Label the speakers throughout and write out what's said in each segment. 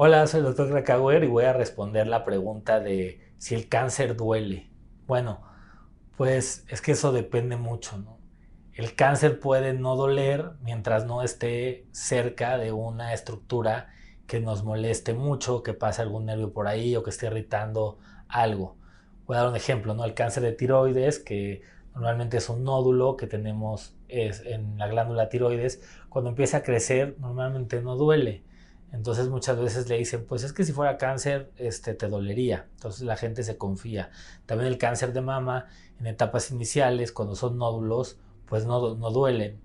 Speaker 1: Hola, soy el doctor Krakauer y voy a responder la pregunta de si el cáncer duele. Bueno, pues es que eso depende mucho, ¿no? El cáncer puede no doler mientras no esté cerca de una estructura que nos moleste mucho, que pase algún nervio por ahí o que esté irritando algo. Voy a dar un ejemplo, ¿no? El cáncer de tiroides, que normalmente es un nódulo que tenemos en la glándula tiroides, cuando empieza a crecer normalmente no duele. Entonces muchas veces le dicen, pues es que si fuera cáncer, este, te dolería. Entonces la gente se confía. También el cáncer de mama, en etapas iniciales, cuando son nódulos, pues no, no duelen.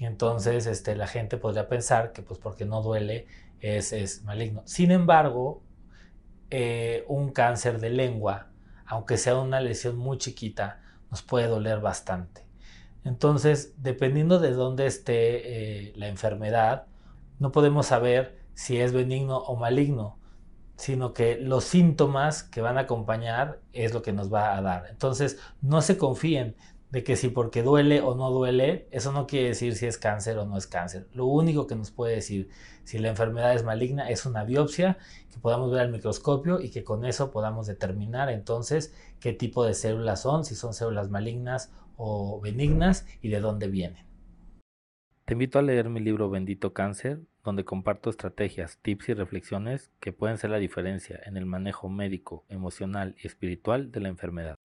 Speaker 1: Entonces este, la gente podría pensar que pues porque no duele es, es maligno. Sin embargo, eh, un cáncer de lengua, aunque sea una lesión muy chiquita, nos puede doler bastante. Entonces, dependiendo de dónde esté eh, la enfermedad, no podemos saber si es benigno o maligno, sino que los síntomas que van a acompañar es lo que nos va a dar. Entonces, no se confíen de que si porque duele o no duele, eso no quiere decir si es cáncer o no es cáncer. Lo único que nos puede decir si la enfermedad es maligna es una biopsia que podamos ver al microscopio y que con eso podamos determinar entonces qué tipo de células son, si son células malignas o benignas y de dónde vienen. Te invito a leer mi libro Bendito Cáncer, donde comparto estrategias, tips y reflexiones que pueden ser la diferencia en el manejo médico, emocional y espiritual de la enfermedad.